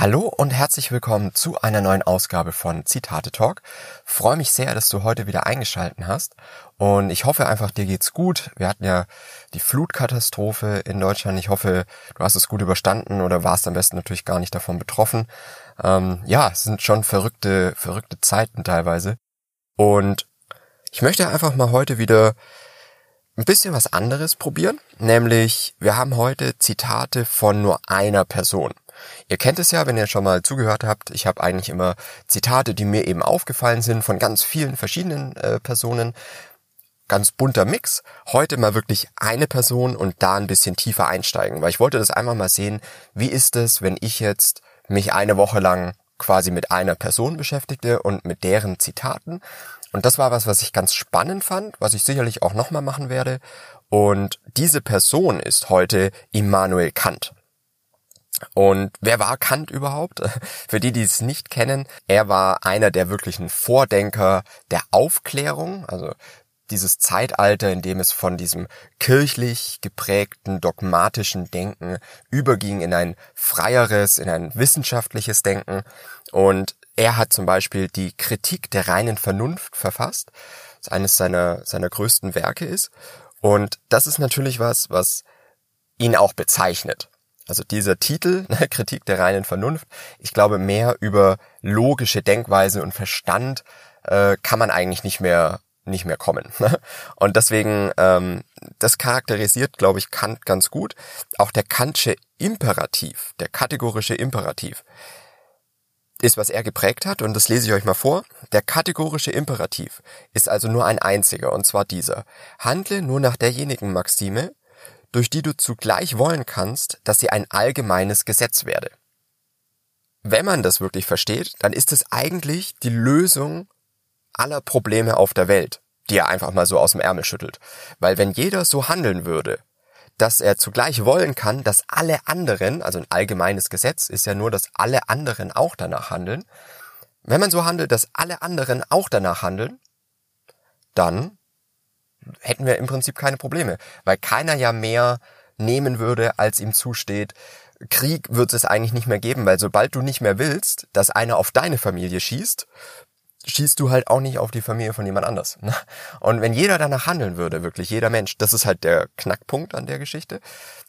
Hallo und herzlich willkommen zu einer neuen Ausgabe von Zitate Talk. Freue mich sehr, dass du heute wieder eingeschalten hast und ich hoffe einfach, dir geht's gut. Wir hatten ja die Flutkatastrophe in Deutschland. Ich hoffe, du hast es gut überstanden oder warst am besten natürlich gar nicht davon betroffen. Ähm, ja, es sind schon verrückte, verrückte Zeiten teilweise. Und ich möchte einfach mal heute wieder ein bisschen was anderes probieren. Nämlich, wir haben heute Zitate von nur einer Person. Ihr kennt es ja, wenn ihr schon mal zugehört habt. Ich habe eigentlich immer Zitate, die mir eben aufgefallen sind von ganz vielen verschiedenen äh, Personen. Ganz bunter Mix. Heute mal wirklich eine Person und da ein bisschen tiefer einsteigen, weil ich wollte das einmal mal sehen, wie ist es, wenn ich jetzt mich eine Woche lang quasi mit einer Person beschäftigte und mit deren Zitaten. Und das war was, was ich ganz spannend fand, was ich sicherlich auch nochmal machen werde. Und diese Person ist heute Immanuel Kant. Und wer war Kant überhaupt? Für die, die es nicht kennen, er war einer der wirklichen Vordenker der Aufklärung, also dieses Zeitalter, in dem es von diesem kirchlich geprägten dogmatischen Denken überging in ein freieres, in ein wissenschaftliches Denken. Und er hat zum Beispiel die Kritik der reinen Vernunft verfasst, das eines seiner, seiner größten Werke ist. Und das ist natürlich was, was ihn auch bezeichnet. Also dieser Titel, ne, Kritik der reinen Vernunft, ich glaube, mehr über logische Denkweise und Verstand äh, kann man eigentlich nicht mehr nicht mehr kommen. Und deswegen, ähm, das charakterisiert, glaube ich, Kant ganz gut. Auch der Kantsche Imperativ, der kategorische Imperativ, ist, was er geprägt hat, und das lese ich euch mal vor. Der kategorische Imperativ ist also nur ein einziger, und zwar dieser. Handle nur nach derjenigen Maxime, durch die du zugleich wollen kannst, dass sie ein allgemeines Gesetz werde. Wenn man das wirklich versteht, dann ist es eigentlich die Lösung aller Probleme auf der Welt, die er einfach mal so aus dem Ärmel schüttelt. Weil wenn jeder so handeln würde, dass er zugleich wollen kann, dass alle anderen, also ein allgemeines Gesetz ist ja nur, dass alle anderen auch danach handeln. Wenn man so handelt, dass alle anderen auch danach handeln, dann hätten wir im Prinzip keine Probleme, weil keiner ja mehr nehmen würde, als ihm zusteht. Krieg wird es eigentlich nicht mehr geben, weil sobald du nicht mehr willst, dass einer auf deine Familie schießt, schießt du halt auch nicht auf die Familie von jemand anders. Ne? Und wenn jeder danach handeln würde, wirklich jeder Mensch, das ist halt der Knackpunkt an der Geschichte.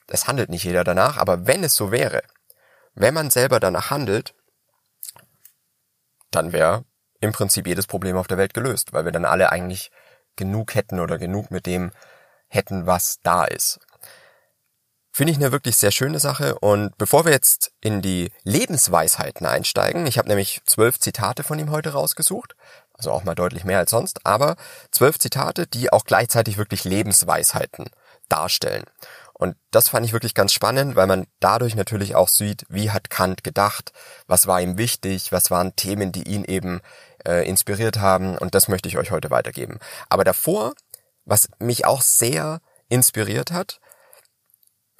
Es handelt nicht jeder danach, aber wenn es so wäre, wenn man selber danach handelt, dann wäre im Prinzip jedes Problem auf der Welt gelöst, weil wir dann alle eigentlich genug hätten oder genug mit dem hätten, was da ist. Finde ich eine wirklich sehr schöne Sache. Und bevor wir jetzt in die Lebensweisheiten einsteigen, ich habe nämlich zwölf Zitate von ihm heute rausgesucht, also auch mal deutlich mehr als sonst, aber zwölf Zitate, die auch gleichzeitig wirklich Lebensweisheiten darstellen. Und das fand ich wirklich ganz spannend, weil man dadurch natürlich auch sieht, wie hat Kant gedacht, was war ihm wichtig, was waren Themen, die ihn eben äh, inspiriert haben. Und das möchte ich euch heute weitergeben. Aber davor, was mich auch sehr inspiriert hat,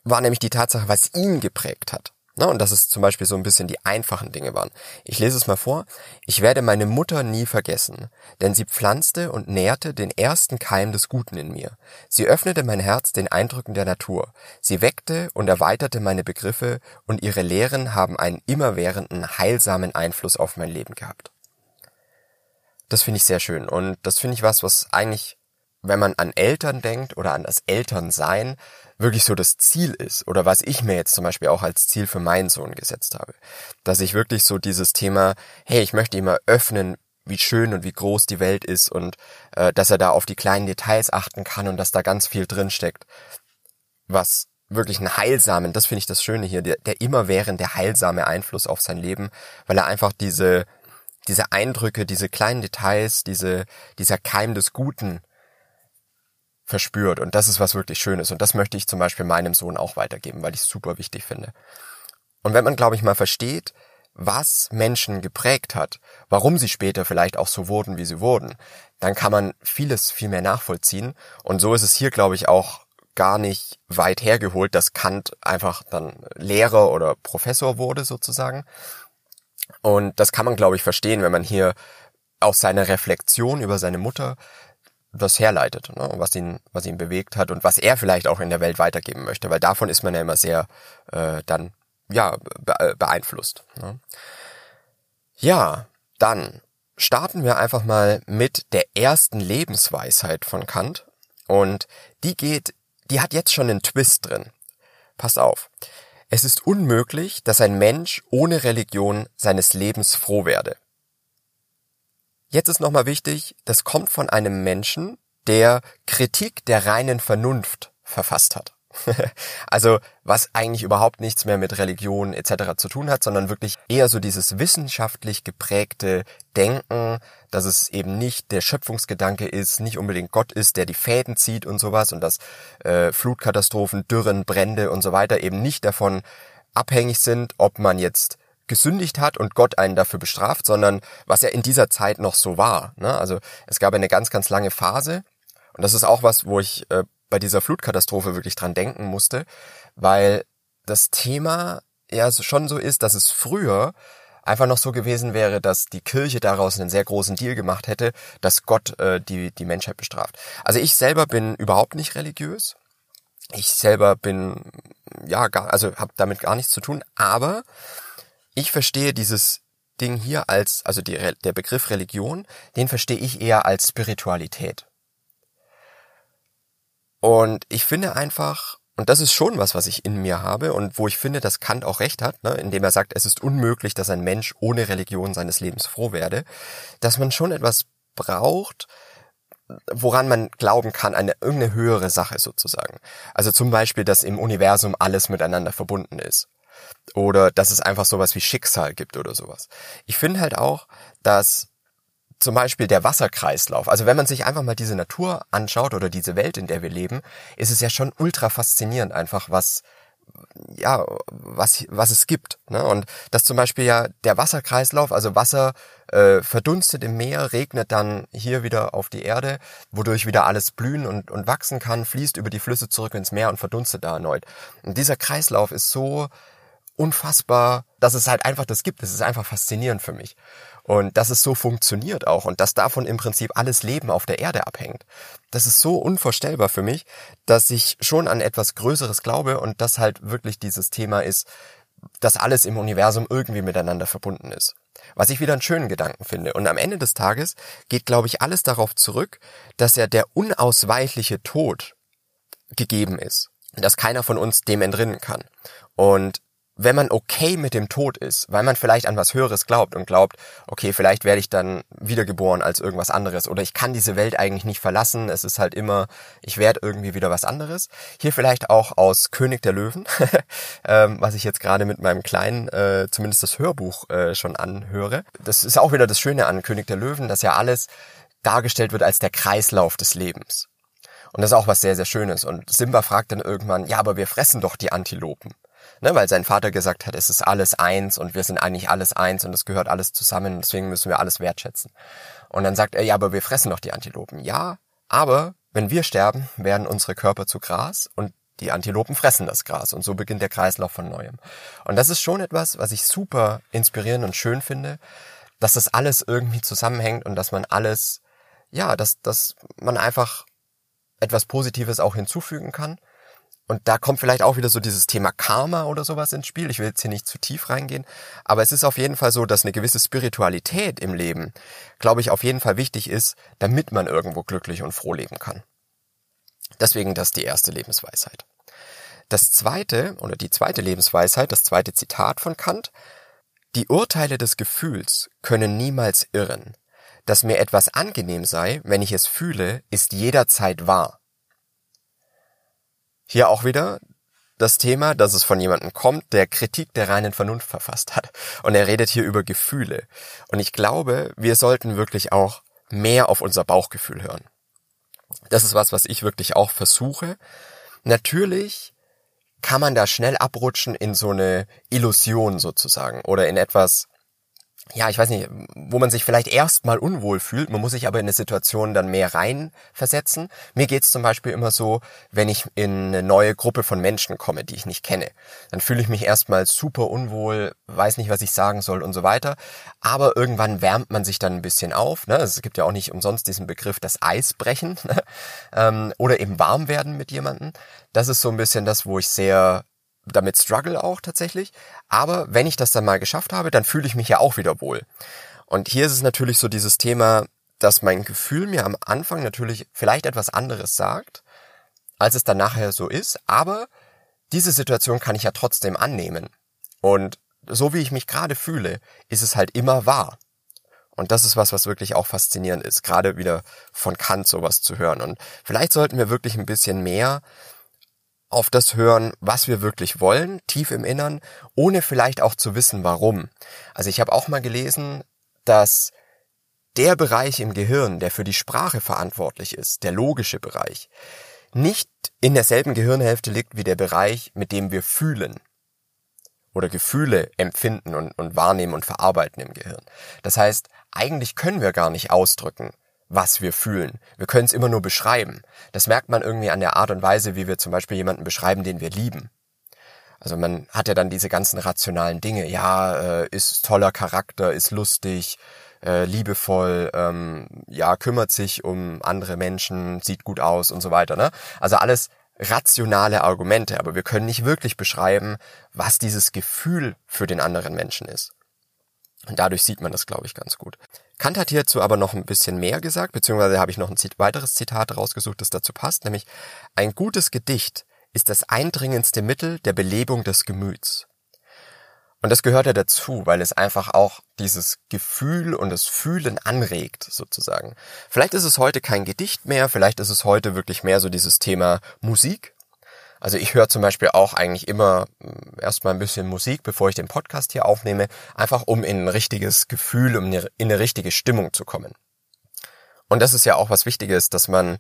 war nämlich die Tatsache, was ihn geprägt hat. Ne? Und dass es zum Beispiel so ein bisschen die einfachen Dinge waren. Ich lese es mal vor. Ich werde meine Mutter nie vergessen, denn sie pflanzte und nährte den ersten Keim des Guten in mir. Sie öffnete mein Herz den Eindrücken der Natur. Sie weckte und erweiterte meine Begriffe und ihre Lehren haben einen immerwährenden, heilsamen Einfluss auf mein Leben gehabt. Das finde ich sehr schön. Und das finde ich was, was eigentlich, wenn man an Eltern denkt oder an das Elternsein, wirklich so das Ziel ist oder was ich mir jetzt zum Beispiel auch als Ziel für meinen Sohn gesetzt habe. Dass ich wirklich so dieses Thema, hey, ich möchte immer öffnen, wie schön und wie groß die Welt ist und äh, dass er da auf die kleinen Details achten kann und dass da ganz viel drin steckt, was wirklich einen heilsamen, das finde ich das Schöne hier, der, der immerwährende heilsame Einfluss auf sein Leben, weil er einfach diese, diese Eindrücke, diese kleinen Details, diese, dieser Keim des Guten verspürt. Und das ist was wirklich Schönes. Und das möchte ich zum Beispiel meinem Sohn auch weitergeben, weil ich es super wichtig finde. Und wenn man, glaube ich, mal versteht, was Menschen geprägt hat, warum sie später vielleicht auch so wurden, wie sie wurden, dann kann man vieles viel mehr nachvollziehen. Und so ist es hier, glaube ich, auch gar nicht weit hergeholt, dass Kant einfach dann Lehrer oder Professor wurde sozusagen. Und das kann man, glaube ich, verstehen, wenn man hier aus seiner Reflexion über seine Mutter das herleitet, ne, was ihn, was ihn bewegt hat und was er vielleicht auch in der Welt weitergeben möchte, weil davon ist man ja immer sehr äh, dann ja, beeinflusst. Ne? Ja, dann starten wir einfach mal mit der ersten Lebensweisheit von Kant. Und die geht, die hat jetzt schon einen Twist drin. Pass auf. Es ist unmöglich, dass ein Mensch ohne Religion seines Lebens froh werde. Jetzt ist nochmal wichtig, das kommt von einem Menschen, der Kritik der reinen Vernunft verfasst hat. also was eigentlich überhaupt nichts mehr mit Religion etc. zu tun hat, sondern wirklich eher so dieses wissenschaftlich geprägte Denken, dass es eben nicht der Schöpfungsgedanke ist, nicht unbedingt Gott ist, der die Fäden zieht und sowas und dass äh, Flutkatastrophen, Dürren, Brände und so weiter eben nicht davon abhängig sind, ob man jetzt gesündigt hat und Gott einen dafür bestraft, sondern was ja in dieser Zeit noch so war. Ne? Also es gab eine ganz, ganz lange Phase und das ist auch was, wo ich äh, bei dieser Flutkatastrophe wirklich dran denken musste, weil das Thema ja schon so ist, dass es früher einfach noch so gewesen wäre, dass die Kirche daraus einen sehr großen Deal gemacht hätte, dass Gott äh, die, die Menschheit bestraft. Also ich selber bin überhaupt nicht religiös. Ich selber bin, ja, gar, also habe damit gar nichts zu tun, aber ich verstehe dieses Ding hier als, also die, der Begriff Religion, den verstehe ich eher als Spiritualität. Und ich finde einfach, und das ist schon was, was ich in mir habe und wo ich finde, dass Kant auch recht hat, ne, indem er sagt, es ist unmöglich, dass ein Mensch ohne Religion seines Lebens froh werde, dass man schon etwas braucht, woran man glauben kann, eine irgendeine höhere Sache sozusagen. Also zum Beispiel, dass im Universum alles miteinander verbunden ist. Oder dass es einfach sowas wie Schicksal gibt oder sowas. Ich finde halt auch, dass zum Beispiel der Wasserkreislauf. Also wenn man sich einfach mal diese Natur anschaut oder diese Welt, in der wir leben, ist es ja schon ultra faszinierend einfach, was ja, was, was es gibt. Ne? Und das zum Beispiel ja der Wasserkreislauf, also Wasser äh, verdunstet im Meer, regnet dann hier wieder auf die Erde, wodurch wieder alles blühen und, und wachsen kann, fließt über die Flüsse zurück ins Meer und verdunstet da erneut. Und dieser Kreislauf ist so unfassbar, dass es halt einfach das gibt. Das ist einfach faszinierend für mich. Und dass es so funktioniert auch und dass davon im Prinzip alles Leben auf der Erde abhängt. Das ist so unvorstellbar für mich, dass ich schon an etwas Größeres glaube und das halt wirklich dieses Thema ist, dass alles im Universum irgendwie miteinander verbunden ist. Was ich wieder einen schönen Gedanken finde. Und am Ende des Tages geht, glaube ich, alles darauf zurück, dass ja der unausweichliche Tod gegeben ist. Dass keiner von uns dem entrinnen kann. Und wenn man okay mit dem Tod ist, weil man vielleicht an was Höheres glaubt und glaubt, okay, vielleicht werde ich dann wiedergeboren als irgendwas anderes oder ich kann diese Welt eigentlich nicht verlassen, es ist halt immer, ich werde irgendwie wieder was anderes. Hier vielleicht auch aus König der Löwen, ähm, was ich jetzt gerade mit meinem Kleinen äh, zumindest das Hörbuch äh, schon anhöre. Das ist auch wieder das Schöne an König der Löwen, dass ja alles dargestellt wird als der Kreislauf des Lebens. Und das ist auch was sehr, sehr Schönes. Und Simba fragt dann irgendwann, ja, aber wir fressen doch die Antilopen ne, weil sein Vater gesagt hat, es ist alles eins und wir sind eigentlich alles eins und es gehört alles zusammen, deswegen müssen wir alles wertschätzen. Und dann sagt er, ja, aber wir fressen doch die Antilopen. Ja, aber wenn wir sterben, werden unsere Körper zu Gras und die Antilopen fressen das Gras und so beginnt der Kreislauf von neuem. Und das ist schon etwas, was ich super inspirierend und schön finde, dass das alles irgendwie zusammenhängt und dass man alles, ja, dass, dass man einfach etwas Positives auch hinzufügen kann und da kommt vielleicht auch wieder so dieses Thema Karma oder sowas ins Spiel. Ich will jetzt hier nicht zu tief reingehen, aber es ist auf jeden Fall so, dass eine gewisse Spiritualität im Leben, glaube ich, auf jeden Fall wichtig ist, damit man irgendwo glücklich und froh leben kann. Deswegen das die erste Lebensweisheit. Das zweite oder die zweite Lebensweisheit, das zweite Zitat von Kant, die Urteile des Gefühls können niemals irren. Dass mir etwas angenehm sei, wenn ich es fühle, ist jederzeit wahr. Hier auch wieder das Thema, dass es von jemandem kommt, der Kritik der reinen Vernunft verfasst hat. Und er redet hier über Gefühle. Und ich glaube, wir sollten wirklich auch mehr auf unser Bauchgefühl hören. Das ist was, was ich wirklich auch versuche. Natürlich kann man da schnell abrutschen in so eine Illusion sozusagen oder in etwas, ja, ich weiß nicht, wo man sich vielleicht erstmal unwohl fühlt, man muss sich aber in eine Situation dann mehr reinversetzen. Mir geht's zum Beispiel immer so, wenn ich in eine neue Gruppe von Menschen komme, die ich nicht kenne, dann fühle ich mich erstmal super unwohl, weiß nicht, was ich sagen soll und so weiter. Aber irgendwann wärmt man sich dann ein bisschen auf. Ne? Es gibt ja auch nicht umsonst diesen Begriff das Eis brechen ähm, oder eben warm werden mit jemandem. Das ist so ein bisschen das, wo ich sehr damit struggle auch tatsächlich. Aber wenn ich das dann mal geschafft habe, dann fühle ich mich ja auch wieder wohl. Und hier ist es natürlich so dieses Thema, dass mein Gefühl mir am Anfang natürlich vielleicht etwas anderes sagt, als es dann nachher so ist. Aber diese Situation kann ich ja trotzdem annehmen. Und so wie ich mich gerade fühle, ist es halt immer wahr. Und das ist was, was wirklich auch faszinierend ist, gerade wieder von Kant sowas zu hören. Und vielleicht sollten wir wirklich ein bisschen mehr auf das hören, was wir wirklich wollen, tief im Innern, ohne vielleicht auch zu wissen, warum. Also ich habe auch mal gelesen, dass der Bereich im Gehirn, der für die Sprache verantwortlich ist, der logische Bereich, nicht in derselben Gehirnhälfte liegt wie der Bereich, mit dem wir fühlen oder Gefühle empfinden und, und wahrnehmen und verarbeiten im Gehirn. Das heißt, eigentlich können wir gar nicht ausdrücken, was wir fühlen. Wir können es immer nur beschreiben. Das merkt man irgendwie an der Art und Weise, wie wir zum Beispiel jemanden beschreiben, den wir lieben. Also man hat ja dann diese ganzen rationalen Dinge. Ja, äh, ist toller Charakter, ist lustig, äh, liebevoll, ähm, ja, kümmert sich um andere Menschen, sieht gut aus und so weiter. Ne? Also alles rationale Argumente, aber wir können nicht wirklich beschreiben, was dieses Gefühl für den anderen Menschen ist. Und dadurch sieht man das, glaube ich, ganz gut. Kant hat hierzu aber noch ein bisschen mehr gesagt, beziehungsweise habe ich noch ein weiteres Zitat rausgesucht, das dazu passt, nämlich ein gutes Gedicht ist das eindringendste Mittel der Belebung des Gemüts. Und das gehört ja dazu, weil es einfach auch dieses Gefühl und das Fühlen anregt, sozusagen. Vielleicht ist es heute kein Gedicht mehr, vielleicht ist es heute wirklich mehr so dieses Thema Musik. Also ich höre zum Beispiel auch eigentlich immer hm, erstmal ein bisschen Musik, bevor ich den Podcast hier aufnehme, einfach um in ein richtiges Gefühl, um in eine richtige Stimmung zu kommen. Und das ist ja auch was Wichtiges, dass man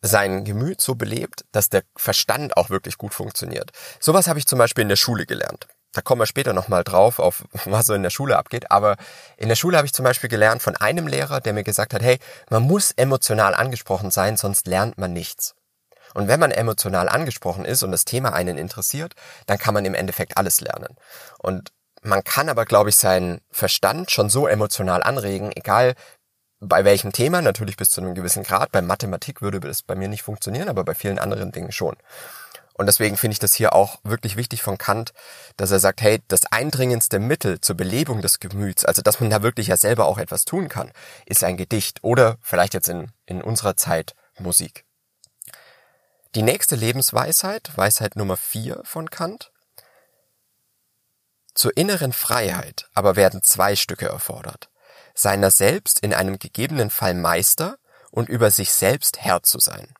sein Gemüt so belebt, dass der Verstand auch wirklich gut funktioniert. Sowas habe ich zum Beispiel in der Schule gelernt da kommen wir später nochmal drauf, auf was so in der Schule abgeht. Aber in der Schule habe ich zum Beispiel gelernt von einem Lehrer, der mir gesagt hat, hey, man muss emotional angesprochen sein, sonst lernt man nichts. Und wenn man emotional angesprochen ist und das Thema einen interessiert, dann kann man im Endeffekt alles lernen. Und man kann aber, glaube ich, seinen Verstand schon so emotional anregen, egal bei welchem Thema, natürlich bis zu einem gewissen Grad. Bei Mathematik würde das bei mir nicht funktionieren, aber bei vielen anderen Dingen schon. Und deswegen finde ich das hier auch wirklich wichtig von Kant, dass er sagt, hey, das eindringendste Mittel zur Belebung des Gemüts, also dass man da wirklich ja selber auch etwas tun kann, ist ein Gedicht oder vielleicht jetzt in, in unserer Zeit Musik. Die nächste Lebensweisheit, Weisheit Nummer vier von Kant. Zur inneren Freiheit aber werden zwei Stücke erfordert. Seiner selbst in einem gegebenen Fall Meister und über sich selbst Herr zu sein.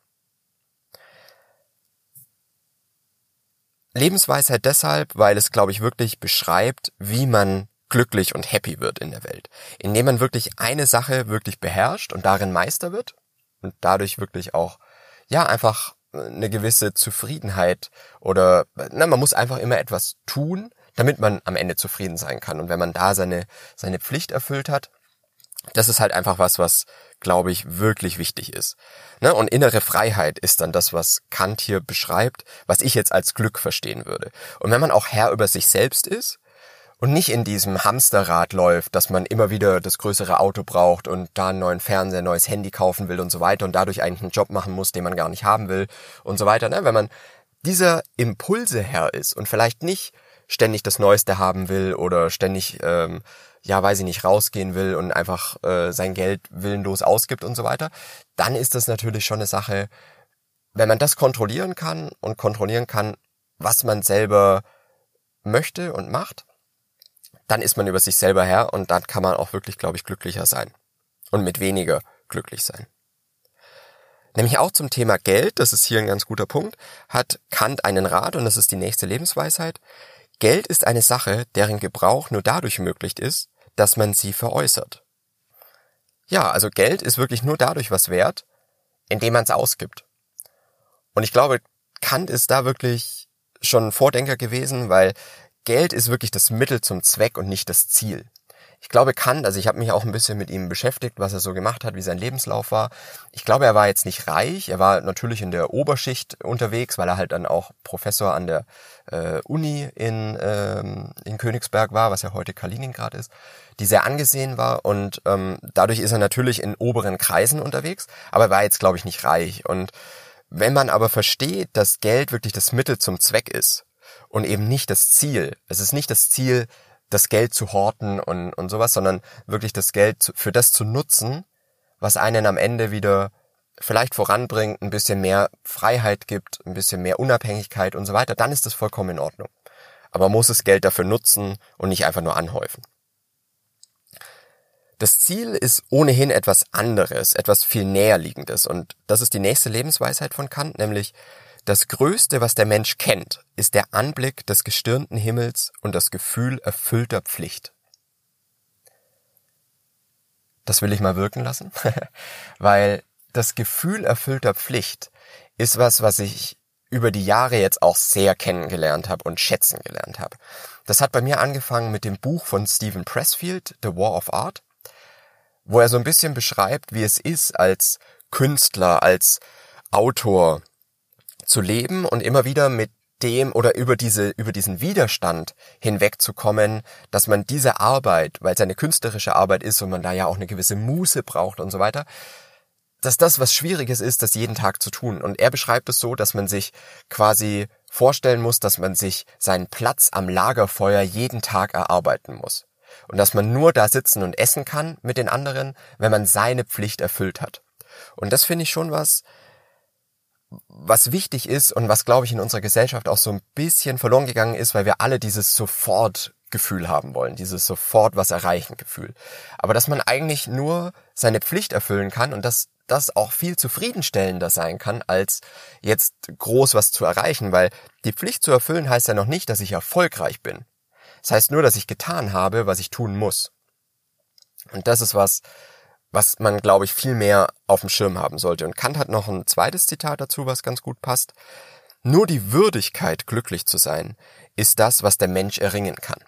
Lebensweisheit deshalb, weil es, glaube ich, wirklich beschreibt, wie man glücklich und happy wird in der Welt. Indem man wirklich eine Sache wirklich beherrscht und darin Meister wird und dadurch wirklich auch, ja, einfach eine gewisse Zufriedenheit oder, na, man muss einfach immer etwas tun, damit man am Ende zufrieden sein kann. Und wenn man da seine, seine Pflicht erfüllt hat, das ist halt einfach was, was, glaube ich, wirklich wichtig ist. Ne? Und innere Freiheit ist dann das, was Kant hier beschreibt, was ich jetzt als Glück verstehen würde. Und wenn man auch Herr über sich selbst ist und nicht in diesem Hamsterrad läuft, dass man immer wieder das größere Auto braucht und da einen neuen Fernseher, neues Handy kaufen will und so weiter und dadurch eigentlich einen Job machen muss, den man gar nicht haben will und so weiter. Ne? Wenn man dieser Impulse Herr ist und vielleicht nicht ständig das Neueste haben will oder ständig ähm, ja, weiß ich nicht, rausgehen will und einfach äh, sein Geld willenlos ausgibt und so weiter, dann ist das natürlich schon eine Sache, wenn man das kontrollieren kann und kontrollieren kann, was man selber möchte und macht, dann ist man über sich selber Herr und dann kann man auch wirklich, glaube ich, glücklicher sein und mit weniger glücklich sein. Nämlich auch zum Thema Geld, das ist hier ein ganz guter Punkt, hat Kant einen Rat und das ist die nächste Lebensweisheit. Geld ist eine Sache, deren Gebrauch nur dadurch möglich ist, dass man sie veräußert. Ja, also Geld ist wirklich nur dadurch was wert, indem man es ausgibt. Und ich glaube, Kant ist da wirklich schon Vordenker gewesen, weil Geld ist wirklich das Mittel zum Zweck und nicht das Ziel ich glaube Kant, also ich habe mich auch ein bisschen mit ihm beschäftigt, was er so gemacht hat, wie sein Lebenslauf war. Ich glaube, er war jetzt nicht reich, er war natürlich in der Oberschicht unterwegs, weil er halt dann auch Professor an der äh, Uni in, ähm, in Königsberg war, was ja heute Kaliningrad ist, die sehr angesehen war und ähm, dadurch ist er natürlich in oberen Kreisen unterwegs, aber er war jetzt, glaube ich, nicht reich. Und wenn man aber versteht, dass Geld wirklich das Mittel zum Zweck ist, und eben nicht das Ziel. Es ist nicht das Ziel, das Geld zu horten und, und sowas, sondern wirklich das Geld für das zu nutzen, was einen am Ende wieder vielleicht voranbringt, ein bisschen mehr Freiheit gibt, ein bisschen mehr Unabhängigkeit und so weiter, dann ist das vollkommen in Ordnung. Aber man muss das Geld dafür nutzen und nicht einfach nur anhäufen. Das Ziel ist ohnehin etwas anderes, etwas viel näherliegendes und das ist die nächste Lebensweisheit von Kant, nämlich das Größte, was der Mensch kennt, ist der Anblick des gestirnten Himmels und das Gefühl erfüllter Pflicht. Das will ich mal wirken lassen, weil das Gefühl erfüllter Pflicht ist was, was ich über die Jahre jetzt auch sehr kennengelernt habe und schätzen gelernt habe. Das hat bei mir angefangen mit dem Buch von Stephen Pressfield, The War of Art, wo er so ein bisschen beschreibt, wie es ist, als Künstler, als Autor zu leben und immer wieder mit dem oder über diese, über diesen Widerstand hinwegzukommen, dass man diese Arbeit, weil es eine künstlerische Arbeit ist und man da ja auch eine gewisse Muße braucht und so weiter, dass das was Schwieriges ist, das jeden Tag zu tun. Und er beschreibt es so, dass man sich quasi vorstellen muss, dass man sich seinen Platz am Lagerfeuer jeden Tag erarbeiten muss. Und dass man nur da sitzen und essen kann mit den anderen, wenn man seine Pflicht erfüllt hat. Und das finde ich schon was, was wichtig ist und was, glaube ich, in unserer Gesellschaft auch so ein bisschen verloren gegangen ist, weil wir alle dieses Sofort-Gefühl haben wollen, dieses sofort was erreichen Gefühl. Aber dass man eigentlich nur seine Pflicht erfüllen kann und dass das auch viel zufriedenstellender sein kann, als jetzt groß was zu erreichen, weil die Pflicht zu erfüllen heißt ja noch nicht, dass ich erfolgreich bin. Das heißt nur, dass ich getan habe, was ich tun muss. Und das ist was, was man, glaube ich, viel mehr auf dem Schirm haben sollte. Und Kant hat noch ein zweites Zitat dazu, was ganz gut passt. Nur die Würdigkeit, glücklich zu sein, ist das, was der Mensch erringen kann.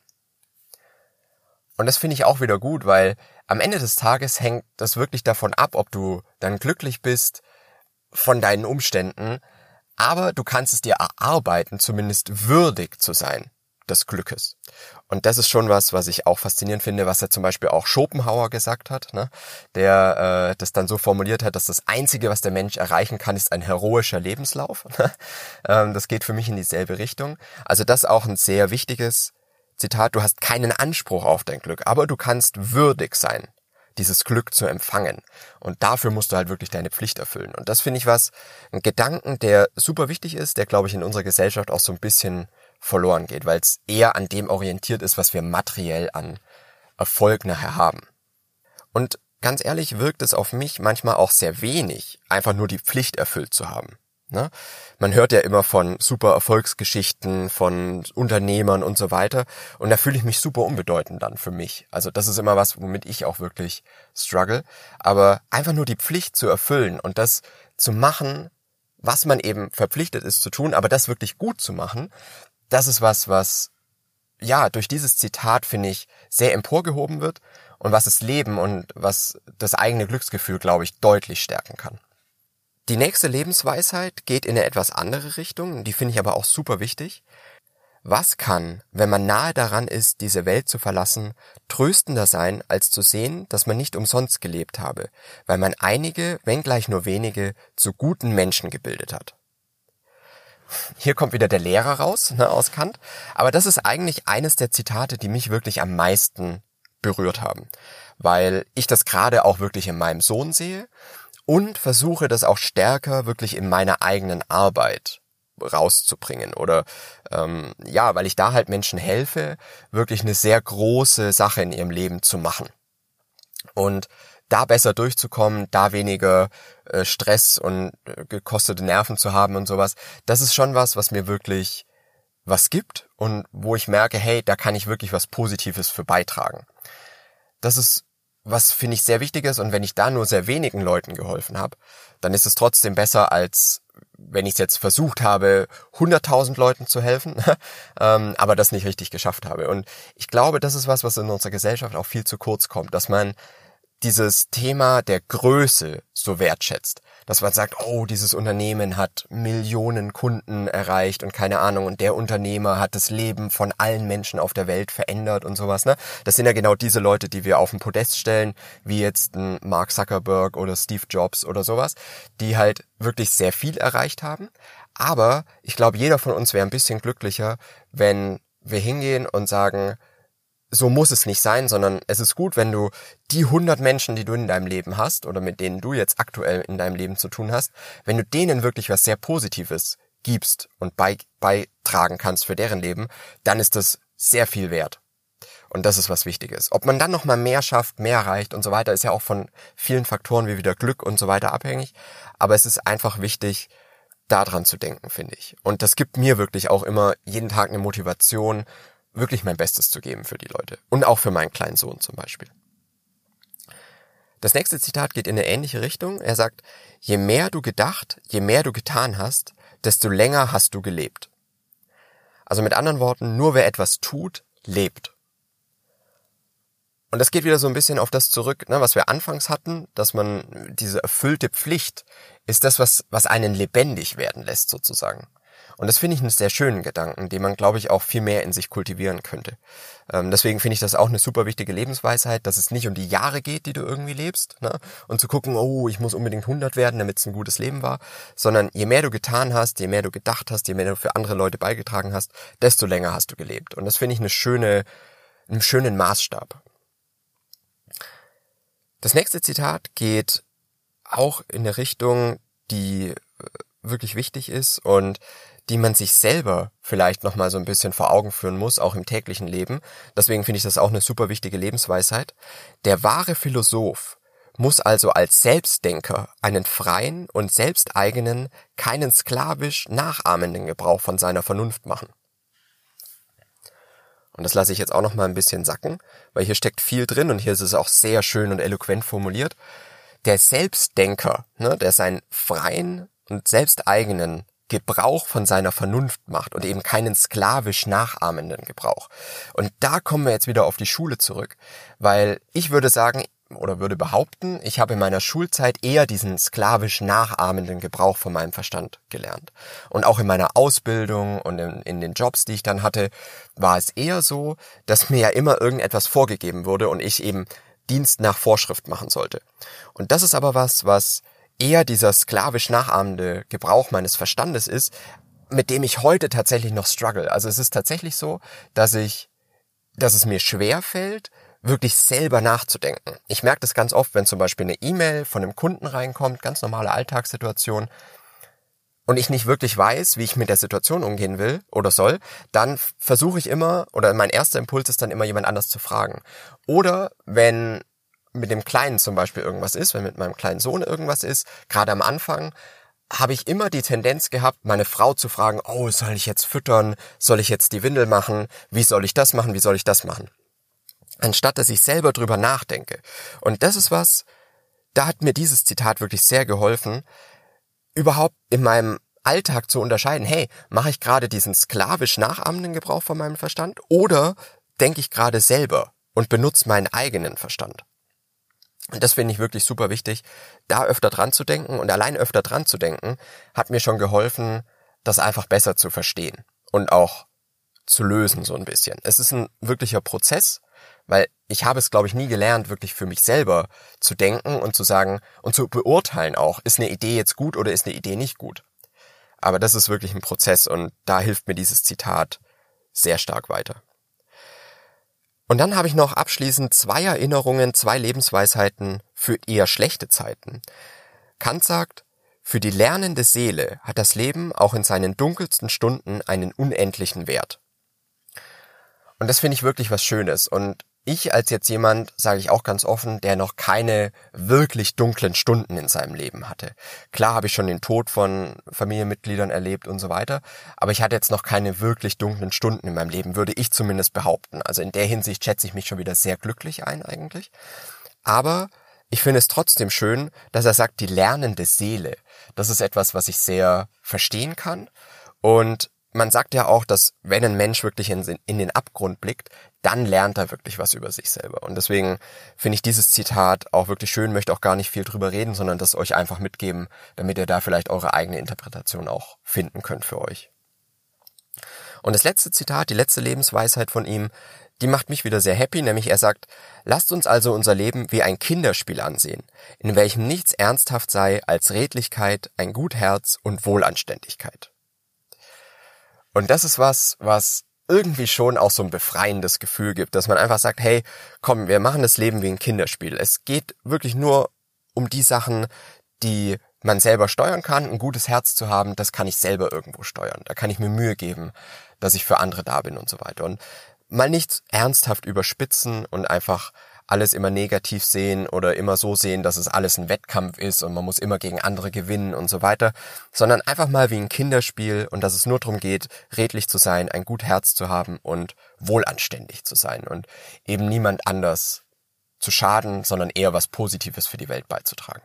Und das finde ich auch wieder gut, weil am Ende des Tages hängt das wirklich davon ab, ob du dann glücklich bist von deinen Umständen, aber du kannst es dir erarbeiten, zumindest würdig zu sein des Glückes. Und das ist schon was, was ich auch faszinierend finde, was ja zum Beispiel auch Schopenhauer gesagt hat, ne? der äh, das dann so formuliert hat, dass das Einzige, was der Mensch erreichen kann, ist ein heroischer Lebenslauf. ähm, das geht für mich in dieselbe Richtung. Also das auch ein sehr wichtiges Zitat. Du hast keinen Anspruch auf dein Glück, aber du kannst würdig sein dieses Glück zu empfangen. Und dafür musst du halt wirklich deine Pflicht erfüllen. Und das finde ich was, ein Gedanken, der super wichtig ist, der glaube ich in unserer Gesellschaft auch so ein bisschen verloren geht, weil es eher an dem orientiert ist, was wir materiell an Erfolg nachher haben. Und ganz ehrlich wirkt es auf mich manchmal auch sehr wenig, einfach nur die Pflicht erfüllt zu haben. Ne? Man hört ja immer von super Erfolgsgeschichten, von Unternehmern und so weiter. Und da fühle ich mich super unbedeutend dann für mich. Also das ist immer was, womit ich auch wirklich struggle. Aber einfach nur die Pflicht zu erfüllen und das zu machen, was man eben verpflichtet ist zu tun, aber das wirklich gut zu machen, das ist was, was ja durch dieses Zitat finde ich sehr emporgehoben wird und was das Leben und was das eigene Glücksgefühl, glaube ich, deutlich stärken kann. Die nächste Lebensweisheit geht in eine etwas andere Richtung, die finde ich aber auch super wichtig. Was kann, wenn man nahe daran ist, diese Welt zu verlassen, tröstender sein, als zu sehen, dass man nicht umsonst gelebt habe, weil man einige, wenngleich nur wenige, zu guten Menschen gebildet hat? Hier kommt wieder der Lehrer raus, ne, aus Kant. Aber das ist eigentlich eines der Zitate, die mich wirklich am meisten berührt haben. Weil ich das gerade auch wirklich in meinem Sohn sehe und versuche das auch stärker wirklich in meiner eigenen Arbeit rauszubringen oder ähm, ja, weil ich da halt Menschen helfe, wirklich eine sehr große Sache in ihrem Leben zu machen und da besser durchzukommen, da weniger äh, Stress und äh, gekostete Nerven zu haben und sowas. Das ist schon was, was mir wirklich was gibt und wo ich merke, hey, da kann ich wirklich was Positives für beitragen. Das ist was finde ich sehr wichtig ist und wenn ich da nur sehr wenigen Leuten geholfen habe, dann ist es trotzdem besser, als wenn ich es jetzt versucht habe, 100.000 Leuten zu helfen, ähm, aber das nicht richtig geschafft habe. Und ich glaube, das ist was, was in unserer Gesellschaft auch viel zu kurz kommt, dass man dieses Thema der Größe so wertschätzt. Dass man sagt, oh, dieses Unternehmen hat Millionen Kunden erreicht und keine Ahnung, und der Unternehmer hat das Leben von allen Menschen auf der Welt verändert und sowas, ne? Das sind ja genau diese Leute, die wir auf den Podest stellen, wie jetzt ein Mark Zuckerberg oder Steve Jobs oder sowas, die halt wirklich sehr viel erreicht haben, Aber ich glaube, jeder von uns wäre ein bisschen glücklicher, wenn wir hingehen und sagen, so muss es nicht sein, sondern es ist gut, wenn du die 100 Menschen, die du in deinem Leben hast oder mit denen du jetzt aktuell in deinem Leben zu tun hast, wenn du denen wirklich was sehr Positives gibst und beitragen kannst für deren Leben, dann ist das sehr viel wert. Und das ist was Wichtiges. Ob man dann noch mal mehr schafft, mehr erreicht und so weiter, ist ja auch von vielen Faktoren wie wieder Glück und so weiter abhängig. Aber es ist einfach wichtig, daran zu denken, finde ich. Und das gibt mir wirklich auch immer jeden Tag eine Motivation, wirklich mein Bestes zu geben für die Leute. Und auch für meinen kleinen Sohn zum Beispiel. Das nächste Zitat geht in eine ähnliche Richtung. Er sagt, je mehr du gedacht, je mehr du getan hast, desto länger hast du gelebt. Also mit anderen Worten, nur wer etwas tut, lebt. Und das geht wieder so ein bisschen auf das zurück, ne, was wir anfangs hatten, dass man diese erfüllte Pflicht ist das, was, was einen lebendig werden lässt sozusagen. Und das finde ich einen sehr schönen Gedanken, den man, glaube ich, auch viel mehr in sich kultivieren könnte. Ähm, deswegen finde ich das auch eine super wichtige Lebensweisheit, dass es nicht um die Jahre geht, die du irgendwie lebst, ne? und zu gucken, oh, ich muss unbedingt 100 werden, damit es ein gutes Leben war, sondern je mehr du getan hast, je mehr du gedacht hast, je mehr du für andere Leute beigetragen hast, desto länger hast du gelebt. Und das finde ich eine schöne, einen schönen Maßstab. Das nächste Zitat geht auch in eine Richtung, die äh, wirklich wichtig ist und die man sich selber vielleicht nochmal so ein bisschen vor Augen führen muss, auch im täglichen Leben. Deswegen finde ich das auch eine super wichtige Lebensweisheit. Der wahre Philosoph muss also als Selbstdenker einen freien und selbsteigenen, keinen sklavisch nachahmenden Gebrauch von seiner Vernunft machen. Und das lasse ich jetzt auch noch mal ein bisschen sacken, weil hier steckt viel drin und hier ist es auch sehr schön und eloquent formuliert. Der Selbstdenker, ne, der seinen freien und selbsteigenen Gebrauch von seiner Vernunft macht und eben keinen sklavisch nachahmenden Gebrauch. Und da kommen wir jetzt wieder auf die Schule zurück, weil ich würde sagen, oder würde behaupten, ich habe in meiner Schulzeit eher diesen sklavisch nachahmenden Gebrauch von meinem Verstand gelernt. Und auch in meiner Ausbildung und in, in, den Jobs, die ich dann hatte, war es eher so, dass mir ja immer irgendetwas vorgegeben wurde und ich eben Dienst nach Vorschrift machen sollte. Und das ist aber was, was eher dieser sklavisch nachahmende Gebrauch meines Verstandes ist, mit dem ich heute tatsächlich noch struggle. Also es ist tatsächlich so, dass ich, dass es mir schwer fällt, wirklich selber nachzudenken. Ich merke das ganz oft, wenn zum Beispiel eine E-Mail von einem Kunden reinkommt, ganz normale Alltagssituation, und ich nicht wirklich weiß, wie ich mit der Situation umgehen will oder soll, dann versuche ich immer, oder mein erster Impuls ist dann immer jemand anders zu fragen. Oder wenn mit dem Kleinen zum Beispiel irgendwas ist, wenn mit meinem kleinen Sohn irgendwas ist, gerade am Anfang, habe ich immer die Tendenz gehabt, meine Frau zu fragen, oh, soll ich jetzt füttern? Soll ich jetzt die Windel machen? Wie soll ich das machen? Wie soll ich das machen? anstatt dass ich selber drüber nachdenke. Und das ist was, da hat mir dieses Zitat wirklich sehr geholfen, überhaupt in meinem Alltag zu unterscheiden, hey, mache ich gerade diesen sklavisch nachahmenden Gebrauch von meinem Verstand oder denke ich gerade selber und benutze meinen eigenen Verstand? Und das finde ich wirklich super wichtig, da öfter dran zu denken und allein öfter dran zu denken, hat mir schon geholfen, das einfach besser zu verstehen und auch zu lösen so ein bisschen. Es ist ein wirklicher Prozess weil ich habe es, glaube ich, nie gelernt, wirklich für mich selber zu denken und zu sagen und zu beurteilen auch, ist eine Idee jetzt gut oder ist eine Idee nicht gut. Aber das ist wirklich ein Prozess und da hilft mir dieses Zitat sehr stark weiter. Und dann habe ich noch abschließend zwei Erinnerungen, zwei Lebensweisheiten für eher schlechte Zeiten. Kant sagt, für die lernende Seele hat das Leben auch in seinen dunkelsten Stunden einen unendlichen Wert. Und das finde ich wirklich was Schönes. Und ich als jetzt jemand, sage ich auch ganz offen, der noch keine wirklich dunklen Stunden in seinem Leben hatte. Klar habe ich schon den Tod von Familienmitgliedern erlebt und so weiter, aber ich hatte jetzt noch keine wirklich dunklen Stunden in meinem Leben, würde ich zumindest behaupten. Also in der Hinsicht schätze ich mich schon wieder sehr glücklich ein eigentlich. Aber ich finde es trotzdem schön, dass er sagt, die lernende Seele. Das ist etwas, was ich sehr verstehen kann. Und man sagt ja auch, dass wenn ein Mensch wirklich in, in, den Abgrund blickt, dann lernt er wirklich was über sich selber. Und deswegen finde ich dieses Zitat auch wirklich schön, möchte auch gar nicht viel drüber reden, sondern das euch einfach mitgeben, damit ihr da vielleicht eure eigene Interpretation auch finden könnt für euch. Und das letzte Zitat, die letzte Lebensweisheit von ihm, die macht mich wieder sehr happy, nämlich er sagt, lasst uns also unser Leben wie ein Kinderspiel ansehen, in welchem nichts ernsthaft sei als Redlichkeit, ein gut Herz und Wohlanständigkeit. Und das ist was, was irgendwie schon auch so ein befreiendes Gefühl gibt, dass man einfach sagt, hey, komm, wir machen das Leben wie ein Kinderspiel. Es geht wirklich nur um die Sachen, die man selber steuern kann. Ein gutes Herz zu haben, das kann ich selber irgendwo steuern. Da kann ich mir Mühe geben, dass ich für andere da bin und so weiter. Und mal nicht ernsthaft überspitzen und einfach alles immer negativ sehen oder immer so sehen, dass es alles ein Wettkampf ist und man muss immer gegen andere gewinnen und so weiter, sondern einfach mal wie ein Kinderspiel und dass es nur darum geht, redlich zu sein, ein gut Herz zu haben und wohlanständig zu sein und eben niemand anders zu schaden, sondern eher was Positives für die Welt beizutragen.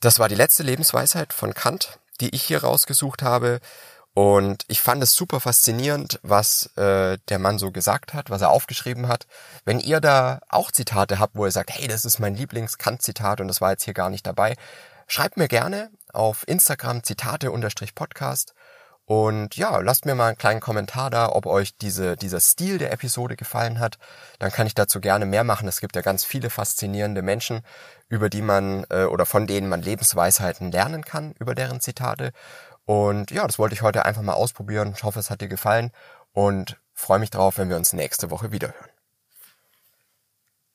Das war die letzte Lebensweisheit von Kant, die ich hier rausgesucht habe. Und ich fand es super faszinierend, was äh, der Mann so gesagt hat, was er aufgeschrieben hat. Wenn ihr da auch Zitate habt, wo ihr sagt, hey, das ist mein Lieblings-Kant-Zitat und das war jetzt hier gar nicht dabei, schreibt mir gerne auf Instagram Zitate-Podcast und ja, lasst mir mal einen kleinen Kommentar da, ob euch diese, dieser Stil der Episode gefallen hat. Dann kann ich dazu gerne mehr machen. Es gibt ja ganz viele faszinierende Menschen, über die man äh, oder von denen man Lebensweisheiten lernen kann, über deren Zitate. Und ja, das wollte ich heute einfach mal ausprobieren. Ich hoffe, es hat dir gefallen und freue mich drauf, wenn wir uns nächste Woche wiederhören.